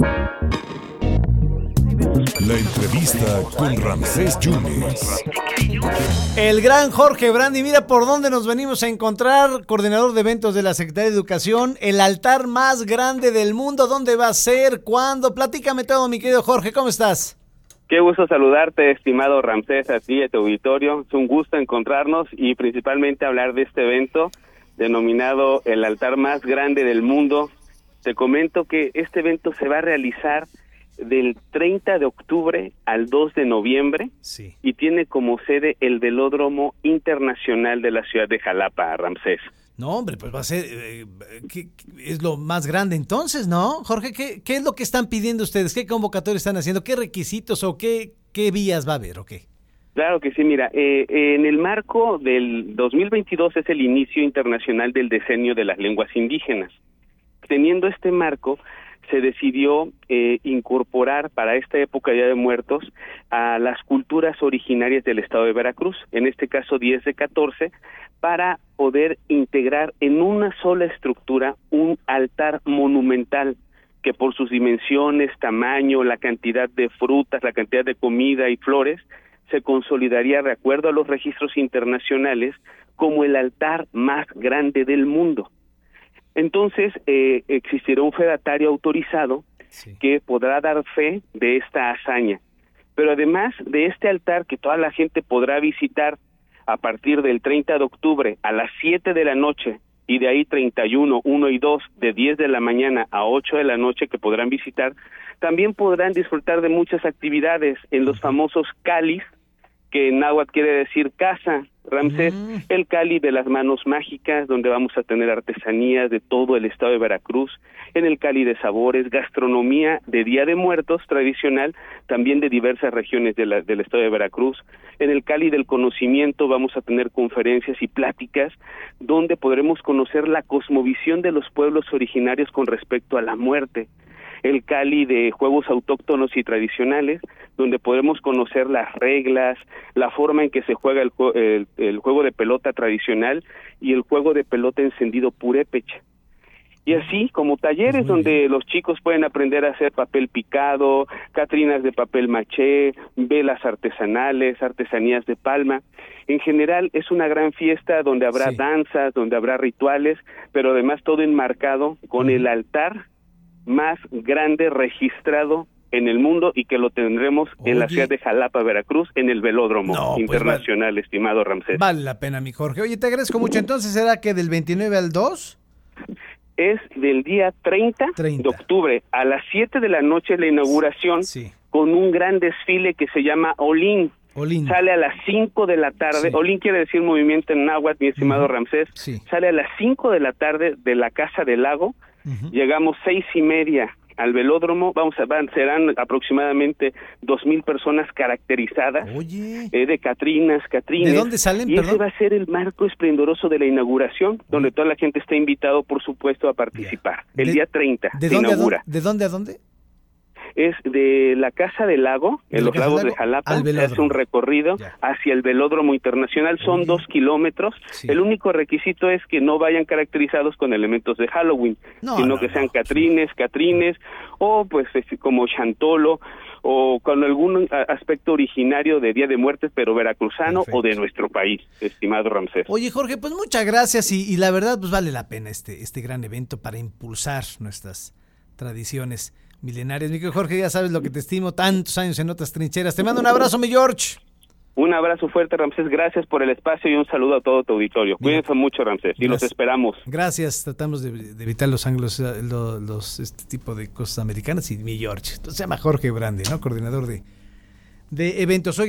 La entrevista con Ramsés Yunes. El gran Jorge Brandi, mira por dónde nos venimos a encontrar, coordinador de eventos de la Secretaría de Educación, el altar más grande del mundo, ¿dónde va a ser? ¿Cuándo? Platícame todo, mi querido Jorge, ¿cómo estás? Qué gusto saludarte, estimado Ramsés, a ti y a tu auditorio. Es un gusto encontrarnos y principalmente hablar de este evento denominado el altar más grande del mundo. Te comento que este evento se va a realizar del 30 de octubre al 2 de noviembre Sí. y tiene como sede el Velódromo Internacional de la ciudad de Jalapa, Ramsés. No, hombre, pues va a ser, eh, ¿qué- qué- es lo más grande entonces, ¿no? Jorge, ¿qué, ¿qué es lo que están pidiendo ustedes? ¿Qué convocatoria están haciendo? ¿Qué requisitos o qué, qué vías va a haber o qué? Claro que sí, mira, eh, en el marco del 2022 es el inicio internacional del decenio de las lenguas indígenas. Teniendo este marco, se decidió eh, incorporar para esta época ya de muertos a las culturas originarias del estado de Veracruz, en este caso 10 de 14, para poder integrar en una sola estructura un altar monumental que por sus dimensiones, tamaño, la cantidad de frutas, la cantidad de comida y flores, se consolidaría de acuerdo a los registros internacionales como el altar más grande del mundo. Entonces, eh, existirá un fedatario autorizado Sí. que podrá dar fe de esta hazaña. Pero además de este altar que toda la gente podrá visitar a partir del 30 de octubre a las 7 de la noche y de ahí 31, 1 y 2 de 10 de la mañana a 8 de la noche que podrán visitar, también podrán disfrutar de muchas actividades en los famosos calis, que en náhuatl quiere decir casa, Ramsés, Mm. el Cali de las manos mágicas, donde vamos a tener artesanías de todo el estado de Veracruz, en el Cali de sabores, gastronomía de Día de Muertos tradicional, también de diversas regiones de la- del estado de Veracruz, en el Cali del conocimiento vamos a tener conferencias y pláticas donde podremos conocer la cosmovisión de los pueblos originarios con respecto a la muerte, el Cali de juegos autóctonos y tradicionales, donde podemos conocer las reglas, la forma en que se juega el, el- el juego de pelota tradicional y el juego de pelota encendido purépecha. Y así como talleres Muy donde los chicos pueden aprender a hacer papel picado, catrinas de papel maché, velas artesanales, artesanías de palma. En general es una gran fiesta donde habrá Sí. danzas, donde habrá rituales, pero además todo enmarcado con el altar más grande registrado en el mundo y que lo tendremos en la Oye. ciudad de Jalapa, Veracruz, en el Velódromo No, pues, Internacional, estimado Ramsés. Vale la pena, mi Jorge. Oye, te agradezco mucho. Entonces, ¿será que del 29 al 2? Es del día 30, 30. de octubre a las 7 de la noche la inauguración Sí. con un gran desfile que se llama Olín. Olin. Sale a las 5 de la tarde. Sí. Olín quiere decir movimiento en náhuatl, mi estimado Ujú. Ramsés. Sí. Sale a las 5 de la tarde de la Casa del Lago. Ujú. Llegamos seis y media al velódromo. Vamos a van, serán aproximadamente dos mil personas caracterizadas Oye. eh, de Catrinas, Catrines. ¿De dónde salen, Y ese va a ser el marco esplendoroso de la inauguración, donde toda la gente está invitado, por supuesto, a participar. El De- día 30 ¿De se dónde, a inaugura. dónde, ¿De dónde a dónde? Es de la Casa del Lago, en los lagos de Jalapa. al Se hace un recorrido Ya. hacia el velódromo internacional. Son dos kilómetros. Sí. El único requisito es que no vayan caracterizados con elementos de Halloween, No, sino no, que sean no. catrines, catrines, o pues es- como chantolo, o con algún aspecto originario de Día de Muertes, pero veracruzano Perfecto. o de nuestro país, estimado Ramsés. Oye, Jorge, pues muchas gracias y, y la verdad, pues vale la pena este, este gran evento para impulsar nuestras tradiciones milenarias. Mi querido Jorge, ya sabes lo que te estimo, tantos años en otras trincheras. Te mando un abrazo, mi George. Un abrazo fuerte, Ramsés. Gracias por el espacio y un saludo a todo tu auditorio. Cuídense mucho, Ramsés, y los esperamos. Gracias, tratamos de, de evitar los ángulos, eh, los, los- este tipo de cosas americanas y mi George. Entonces se llama Jorge Brande, ¿no? Coordinador de, de eventos. Oiga,